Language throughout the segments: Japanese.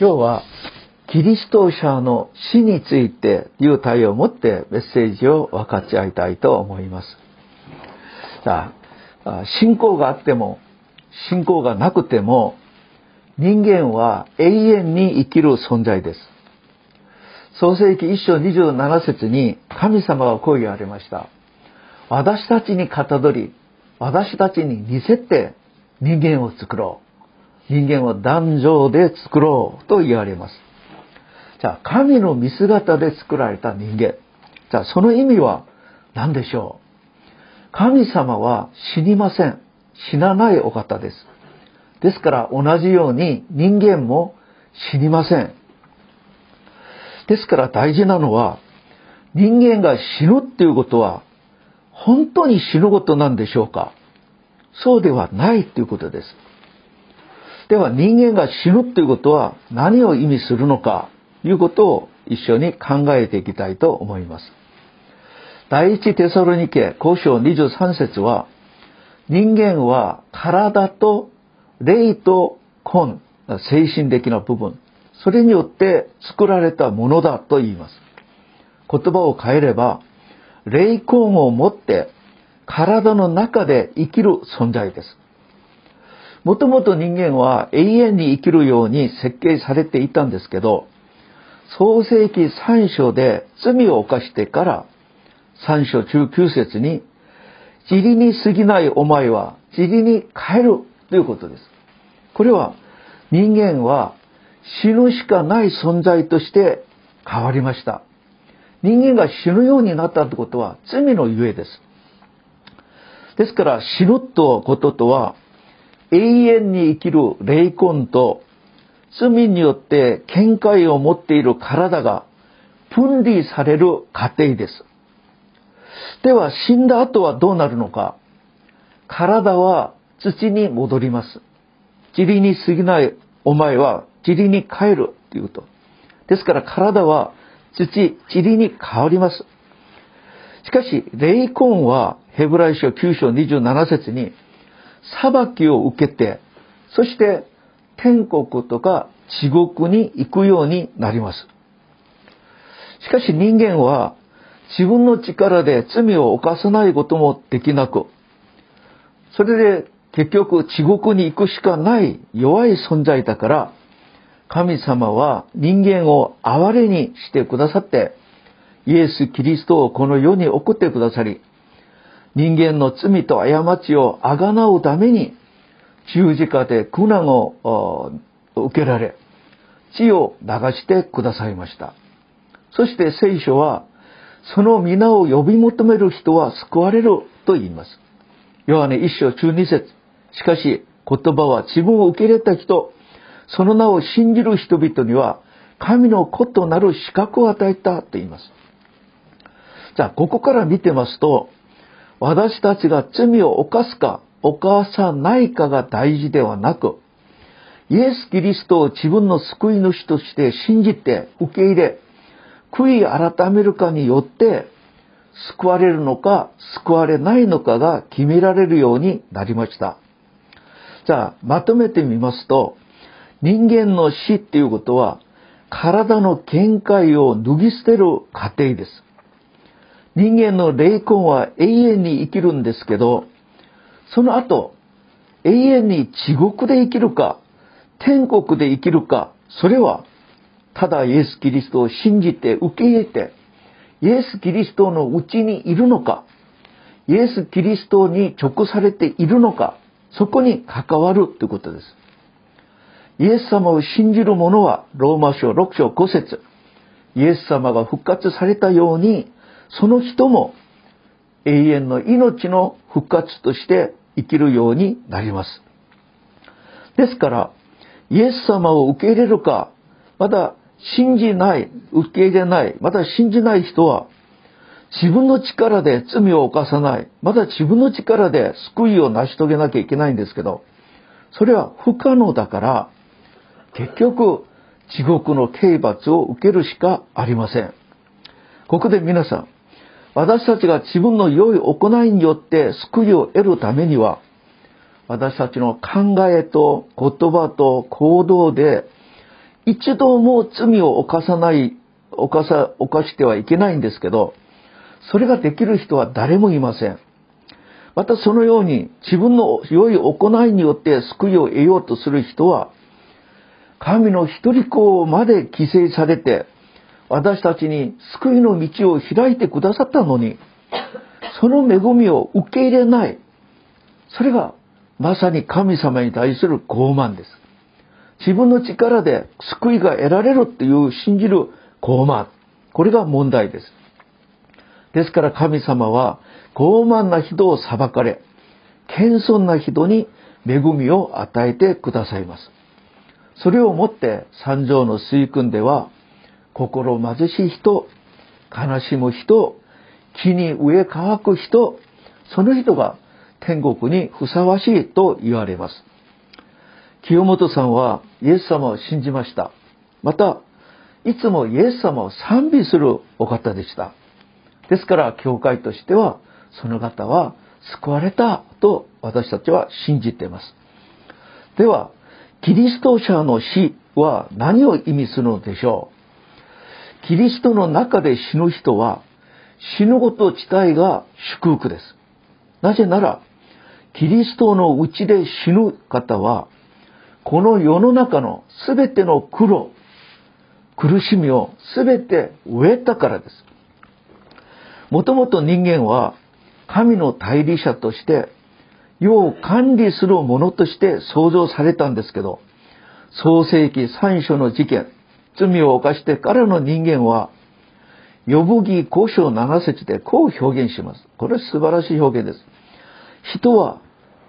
今日はキリスト者の死についていう対応を持ってメッセージを分かち合いたいと思います。さあ、信仰があっても、信仰がなくても、人間は永遠に生きる存在です。創世記一章27節に神様がこう言われました。私たちにかたどり、私たちに似せて人間を作ろう。人間は壇上で作ろうと言われます。じゃあ、神の見姿で作られた人間。じゃあ、その意味は何でしょう？神様は死にません。死なないお方です。ですから同じように人間も死にません。ですから大事なのは人間が死ぬっていうことは本当に死ぬことなんでしょうか？そうではないということです。では人間が死ぬということは何を意味するのかということを一緒に考えていきたいと思います。第一テソロニケ交渉23節は人間は体と霊と根、精神的な部分、それによって作られたものだと言います。言葉を変えれば、霊根を持って体の中で生きる存在です。もともと人間は永遠に生きるように設計されていたんですけど、創世記3章で罪を犯してから3章19節に、塵に過ぎないお前は塵に帰るということです。これは人間は死ぬしかない存在として変わりました。人間が死ぬようになったということは罪のゆえです。ですから死ぬとこととは永遠に生きる霊魂と罪によって見解を持っている体が分離される過程です。では死んだ後はどうなるのか体は土に戻ります。塵に過ぎないお前は塵に帰るということ。ですから体は土、塵に変わります。しかし、霊魂はヘブライ書9章27節に裁きを受けて、そして天国とか地獄に行くようになります。しかし人間は自分の力で罪を犯さないこともできなく、それで結局地獄に行くしかない弱い存在だから、神様は人間を憐れにしてくださって、イエス・キリストをこの世に送ってくださり、人間の罪と過ちをあがなうために十字架で苦難を受けられ、血を流してくださいました。そして聖書は、その皆を呼び求める人は救われると言います。ヨハネ一章中二節しかし言葉は自分を受け入れた人、その名を信じる人々には神の子となる資格を与えたと言います。じゃあ、ここから見てますと、私たちが罪を犯すか犯さないかが大事ではなく、イエス・キリストを自分の救い主として信じて受け入れ、悔い改めるかによって救われるのか救われないのかが決められるようになりました。じゃあ、まとめてみますと、人間の死っていうことは、体の見解を脱ぎ捨てる過程です。人間の霊魂は永遠に生きるんですけど、その後、永遠に地獄で生きるか、天国で生きるか、それは、ただイエス・キリストを信じて受け入れて、イエス・キリストのうちにいるのか、イエス・キリストに直されているのか、そこに関わるということです。イエス様を信じる者は、ローマ書6章5節イエス様が復活されたように、その人も永遠の命の復活として生きるようになります。ですから、イエス様を受け入れるか、また信じない、受け入れない、また信じない人は、自分の力で罪を犯さない、また自分の力で救いを成し遂げなきゃいけないんですけど、それは不可能だから、結局、地獄の刑罰を受けるしかありません。ここで皆さん、私たちが自分の良い行いによって救いを得るためには、私たちの考えと言葉と行動で、一度も罪を犯さない、犯さ、犯してはいけないんですけど、それができる人は誰もいません。またそのように自分の良い行いによって救いを得ようとする人は、神の一人子まで犠牲されて、私たちに救いの道を開いてくださったのに、その恵みを受け入れない。それがまさに神様に対する傲慢です。自分の力で救いが得られるっていう信じる傲慢。これが問題です。ですから神様は傲慢な人を裁かれ、謙遜な人に恵みを与えてくださいます。それをもって三条の水訓では、心貧しい人、悲しむ人、木に植え乾く人、その人が天国にふさわしいと言われます。清本さんはイエス様を信じました。また、いつもイエス様を賛美するお方でした。ですから、教会としては、その方は救われたと私たちは信じています。では、キリスト者の死は何を意味するのでしょう？キリストの中で死ぬ人は死ぬこと自体が祝福です。なぜなら、キリストのうちで死ぬ方は、この世の中のすべての苦労、苦しみをすべて植えたからです。もともと人間は神の代理者として世を管理するものとして創造されたんですけど、創世記三書の事件、罪を犯してからの人間は、呼ぶ記五章七節でこう表現します。これ素晴らしい表現です。人は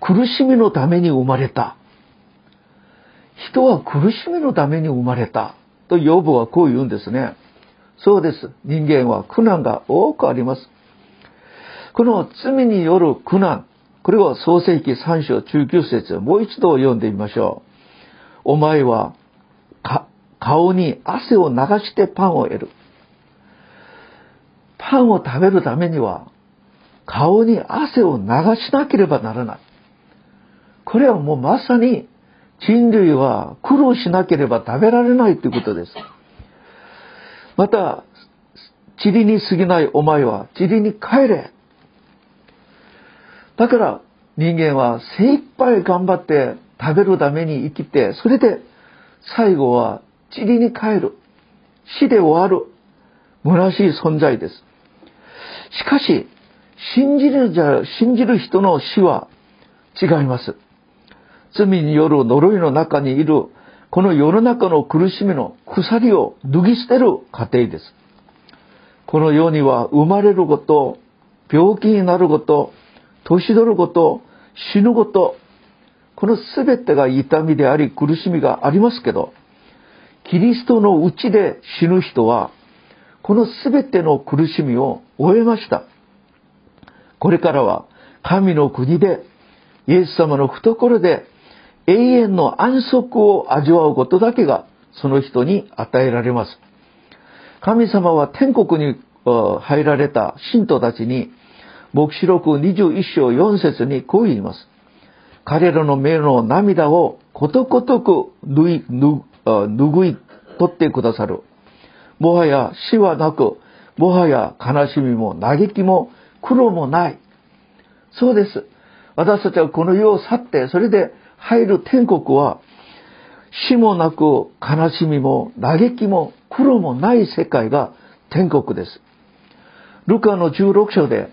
苦しみのために生まれた。人は苦しみのために生まれた。とヨブはこう言うんですね。そうです。人間は苦難が多くあります。この罪による苦難、これは創世記3章19節もう一度読んでみましょう。お前は顔に汗を流してパンを得る。パンを食べるためには顔に汗を流しなければならない。これはもうまさに人類は苦労しなければ食べられないということです。また、塵に過ぎないお前は塵に帰れ。だから人間は精一杯頑張って食べるために生きて、それで最後は塵に帰る。死で終わる。虚しい存在です。しかし、信じるじゃ、信じる人の死は違います。罪による呪いの中にいる、この世の中の苦しみの鎖を脱ぎ捨てる過程です。この世には生まれること、病気になること、年取ること、死ぬこと、この全てが痛みであり苦しみがありますけど、キリストのうちで死ぬ人は、この全ての苦しみを終えました。これからは神の国で、イエス様の懐で永遠の安息を味わうことだけがその人に与えられます。神様は天国に入られた信徒たちに、黙示録21章4節にこう言います。彼らの目の涙をことごとく拭い、拭拭い取ってくださる。もはや死はなく、もはや悲しみも嘆きも苦労もない。そうです。私たちはこの世を去って、それで入る天国は、死もなく悲しみも嘆きも苦労もない世界が天国です。ルカの16章で、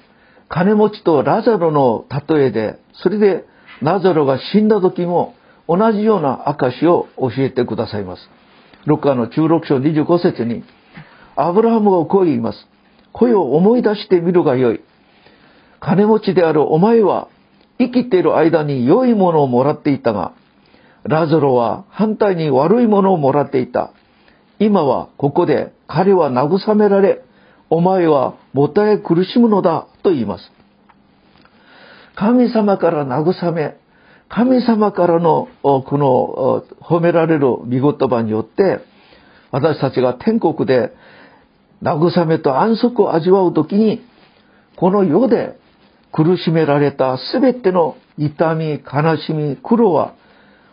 金持ちとラザロの例えで、それでラザロが死んだ時も同じような証を教えてくださいます。ルカの16章25節に、アブラハムがこう言います。声を思い出してみるがよい。金持ちであるお前は生きている間に良いものをもらっていたが、ラゾロは反対に悪いものをもらっていた。今はここで彼は慰められ、お前はもたえ苦しむのだと言います。神様から慰め、神様からのこの褒められる御言葉によって、私たちが天国で慰めと安息を味わうときに、この世で苦しめられたすべての痛み、悲しみ、苦労は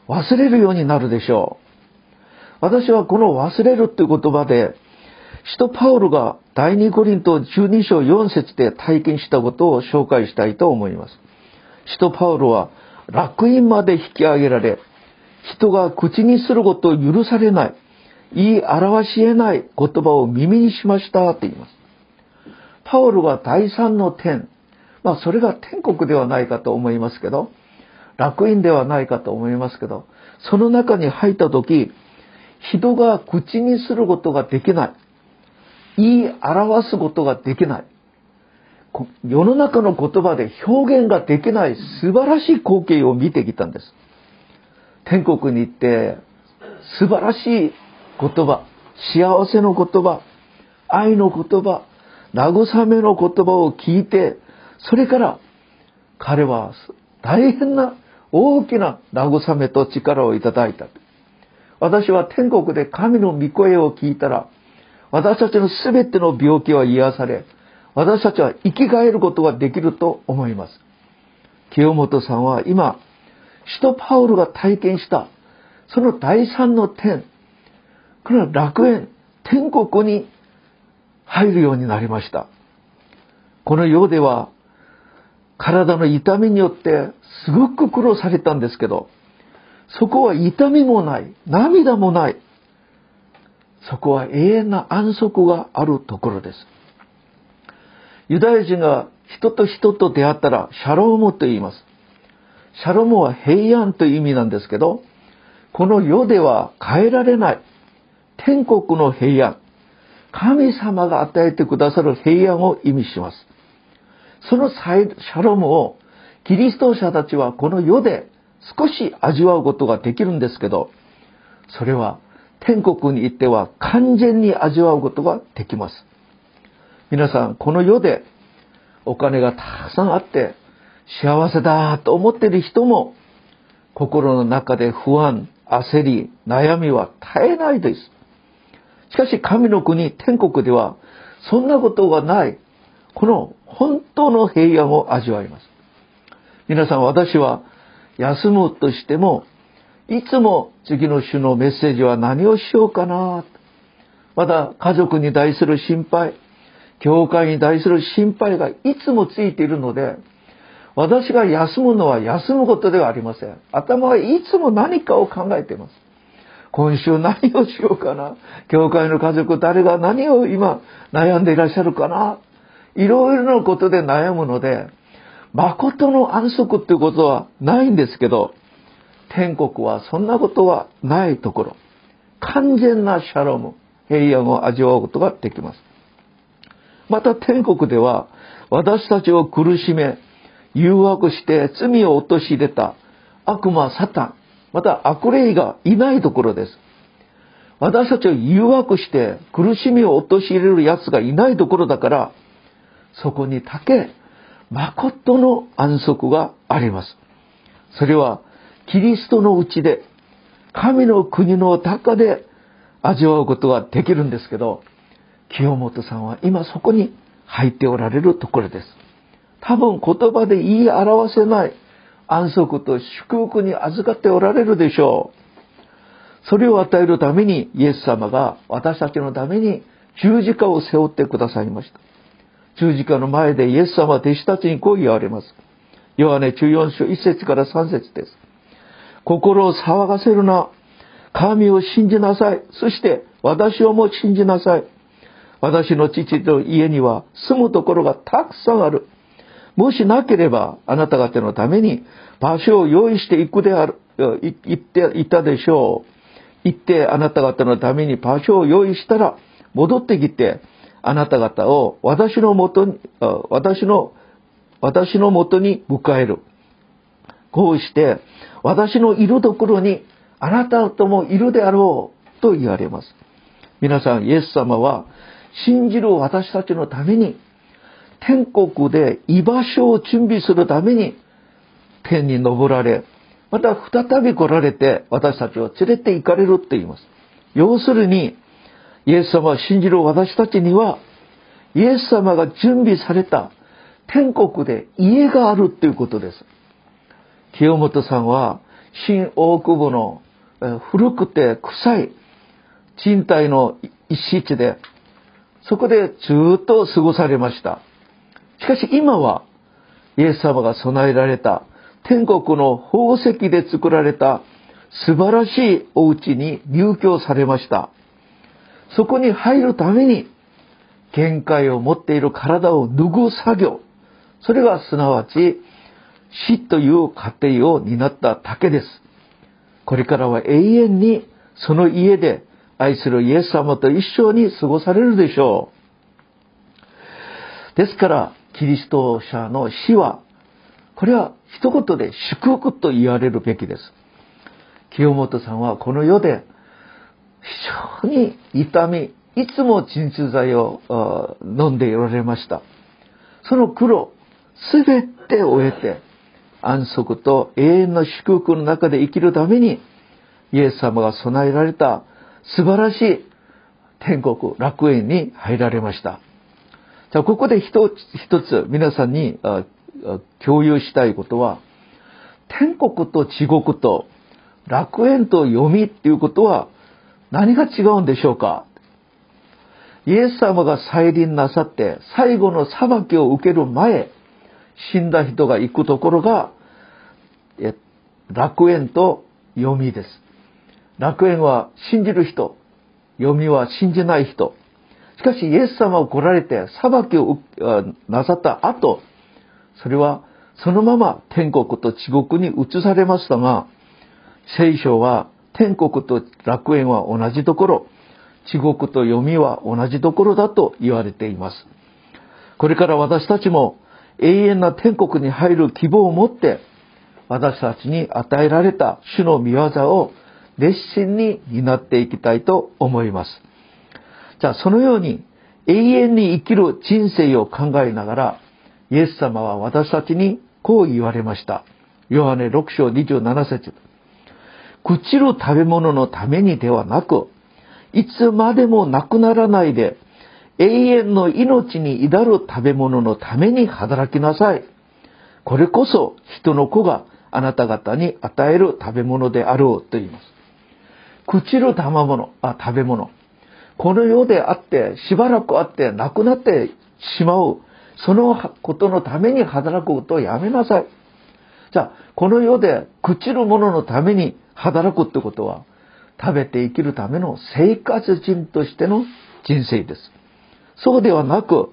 忘れるようになるでしょう。私はこの忘れるという言葉で、使徒パウルが第二コリント12章4節で体験したことを紹介したいと思います。使徒パウルは楽園まで引き上げられ、人が口にすることを許されない、言い表し得ない言葉を耳にしましたと言います。パウルは第三の点、まあそれが天国ではないかと思いますけど、楽園ではないかと思いますけど、その中に入った時、人が口にすることができない。言い表すことができない。世の中の言葉で表現ができない素晴らしい光景を見てきたんです。天国に行って素晴らしい言葉、幸せの言葉、愛の言葉、慰めの言葉を聞いて、それから彼は大変な大きな慰めと力をいただいた。私は天国で神の御声を聞いたら、私たちの全ての病気は癒され、私たちは生き返ることができると思います。清本さんは今、使徒パウルが体験した、その第三の点、これは楽園、天国に入るようになりました。この世では、体の痛みによってすごく苦労されたんですけど、そこは痛みもない、涙もない。そこは永遠な安息があるところです。ユダヤ人が人と人と出会ったらシャロームと言います。シャロームは平安という意味なんですけど、この世では変えられない天国の平安、神様が与えてくださる平安を意味します。そのシャロームをキリスト者たちはこの世で少し味わうことができるんですけど、それは天国に行っては完全に味わうことができます。皆さん、この世でお金がたくさんあって幸せだと思っている人も心の中で不安、焦り、悩みは絶えないです。しかし神の国、天国ではそんなことがない、この本当の平安を味わいます。皆さん、私は休むとしても、いつも次の週のメッセージは何をしようかな。また家族に対する心配、教会に対する心配がいつもついているので、私が休むのは休むことではありません。頭はいつも何かを考えています。今週何をしようかな。教会の家族誰が何を今悩んでいらっしゃるかな。いろいろなことで悩むので、誠の安息っていうことはないんですけど、天国はそんなことはないところ。完全なシャロム、平安を味わうことができます。また天国では私たちを苦しめ、誘惑して罪を陥れた悪魔サタン、また悪霊がいないところです。私たちを誘惑して苦しみを陥れる奴がいないところだから、そこにだけ誠の安息があります。それはキリストのうちで神の国の中で味わうことができるんですけど、清本さんは今そこに入っておられるところです。多分言葉で言い表せない安息と祝福に預かっておられるでしょう。それを与えるためにイエス様が私たちのために十字架を背負ってくださいました。十字架の前でイエス様は弟子たちにこう言われます。ヨハネ14章1節から3節です。心を騒がせるな。神を信じなさい。そして私をも信じなさい。私の父の家には住むところがたくさんある。もしなければ、あなた方のために場所を用意していくである、言っていたでしょう。行ってあなた方のために場所を用意したら、戻ってきて、あなた方を私のもとに、私の、私のもとに迎える。こうして、私のいるところにあなたともいるであろうと言われます。皆さん、イエス様は信じる私たちのために天国で居場所を準備するために天に昇られ、また再び来られて私たちを連れて行かれるって言います。要するに、イエス様を信じる私たちには、イエス様が準備された天国で家があるっていうことです。清本さんは、新大久保の古くて臭い賃貸の一室で、そこでずっと過ごされました。しかし今は、イエス様が備えられた天国の宝石で作られた素晴らしいお家に入居されました。そこに入るために、限界を持っている体を拭う作業、それがすなわち死という過程を担った竹です。これからは永遠にその家で愛するイエス様と一緒に過ごされるでしょう。ですから、キリスト者の死は、これは一言で祝福と言われるべきです。清本さんはこの世で非常に痛み、いつも鎮痛剤を飲んでおられました。その苦労、すべて終えて、安息と永遠の祝福の中で生きるために、イエス様が備えられた素晴らしい天国、楽園に入られました。じゃあ、ここで一つ一つ皆さんに共有したいことは、天国と地獄と楽園と読みっていうことは何が違うんでしょうか？イエス様が再臨なさって最後の裁きを受ける前、死んだ人が行くところが、楽園と読みです。楽園は信じる人、読みは信じない人。しかしイエス様を来られて裁きをなさった後、それはそのまま天国と地獄に移されましたが、聖書は天国と楽園は同じところ、地獄と読みは同じところだと言われています。これから私たちも永遠な天国に入る希望を持って、私たちに与えられた主の御業を熱心に担っていきたいと思います。じゃあそのように永遠に生きる人生を考えながら、イエス様は私たちにこう言われました。ヨハネ6章27節朽ちる食べ物のためにではなく、いつまでもなくならないで、永遠の命に至る食べ物のために働きなさい。これこそ人の子があなた方に与える食べ物であろうと言います。朽ちる食べ物、あ、食べ物。この世であって、しばらくあってなくなってしまう。そのことのために働くことをやめなさい。じゃあ、この世で朽ちるもののために働くってことは、食べて生きるための生活人としての人生です。そうではなく、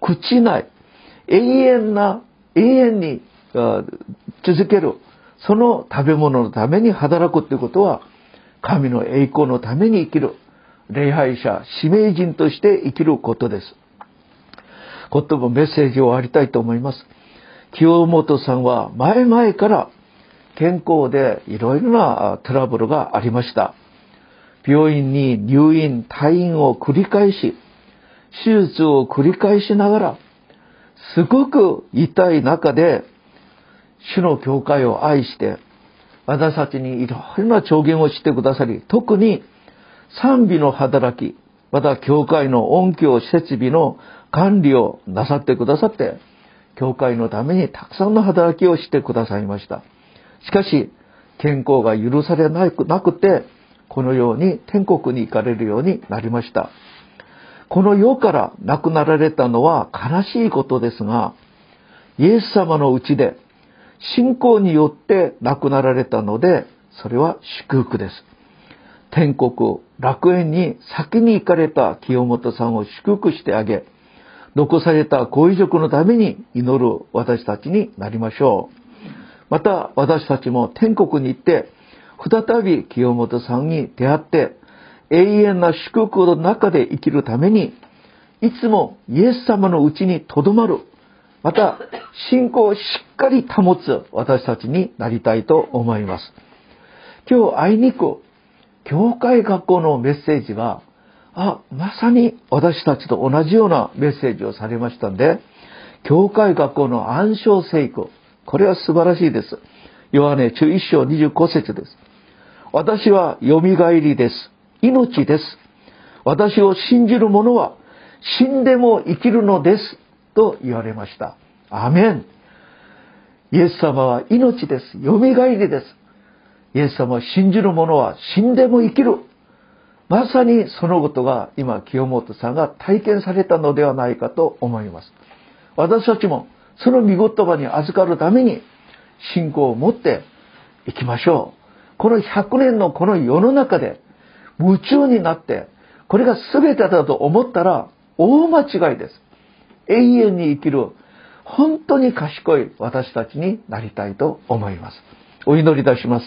朽ちない、永遠な、永遠に続ける、その食べ物のために働くということは、神の栄光のために生きる、礼拝者、使命人として生きることです。言葉メッセージを終わりたいと思います。清本さんは前々から健康でいろいろなトラブルがありました。病院に入院、退院を繰り返し、手術を繰り返しながら、すごく痛い中で、主の教会を愛して、私たちにいろいろな調言をしてくださり、特に賛美の働き、また教会の音響設備の管理をなさってくださって、教会のためにたくさんの働きをしてくださいました。しかし、健康が許されなくて、このように天国に行かれるようになりました。この世から亡くなられたのは悲しいことですが、イエス様のうちで信仰によって亡くなられたので、それは祝福です。天国、楽園に先に行かれた清本さんを祝福してあげ、残されたご遺族のために祈る私たちになりましょう。また私たちも天国に行って、再び清本さんに出会って、永遠な祝福の中で生きるために、いつもイエス様のうちに留まる、また信仰をしっかり保つ私たちになりたいと思います。今日あいにく、教会学校のメッセージは、あ、まさに私たちと同じようなメッセージをされましたんで、教会学校の暗唱聖句、これは素晴らしいです。ヨハネ中1章25節です。私は蘇りです。命です。私を信じる者は死んでも生きるのです。と言われました。アメン。イエス様は命です。蘇りです。イエス様を信じる者は死んでも生きる。まさにそのことが今清本さんが体験されたのではないかと思います。私たちもその御言葉に預かるために信仰を持っていきましょう。この100年のこの世の中で夢中になってこれが全てだと思ったら大間違いです。永遠に生きる本当に賢い私たちになりたいと思います。お祈りいたします。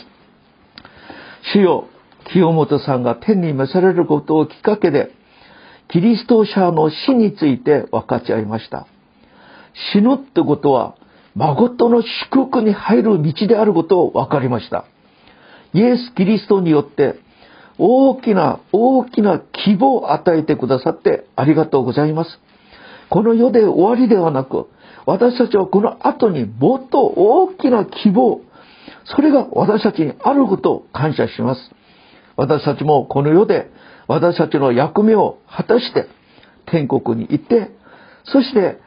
主よ、清本さんが天に召されることをきっかけで、キリスト者の死について分かち合いました。死ぬってことは、誠の祝福に入る道であることを分かりました。イエス・キリストによって大きな大きな希望を与えてくださってありがとうございます。この世で終わりではなく、私たちはこの後にもっと大きな希望、それが私たちにあることを感謝します。私たちもこの世で私たちの役目を果たして天国に行って、そして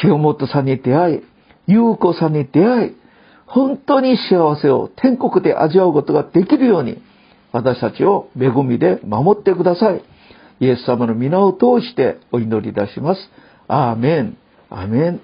清本さんに出会い、優子さんに出会い、本当に幸せを天国で味わうことができるように、私たちを恵みで守ってください。イエス様の皆を通してお祈りいたします。アーメン。アーメン。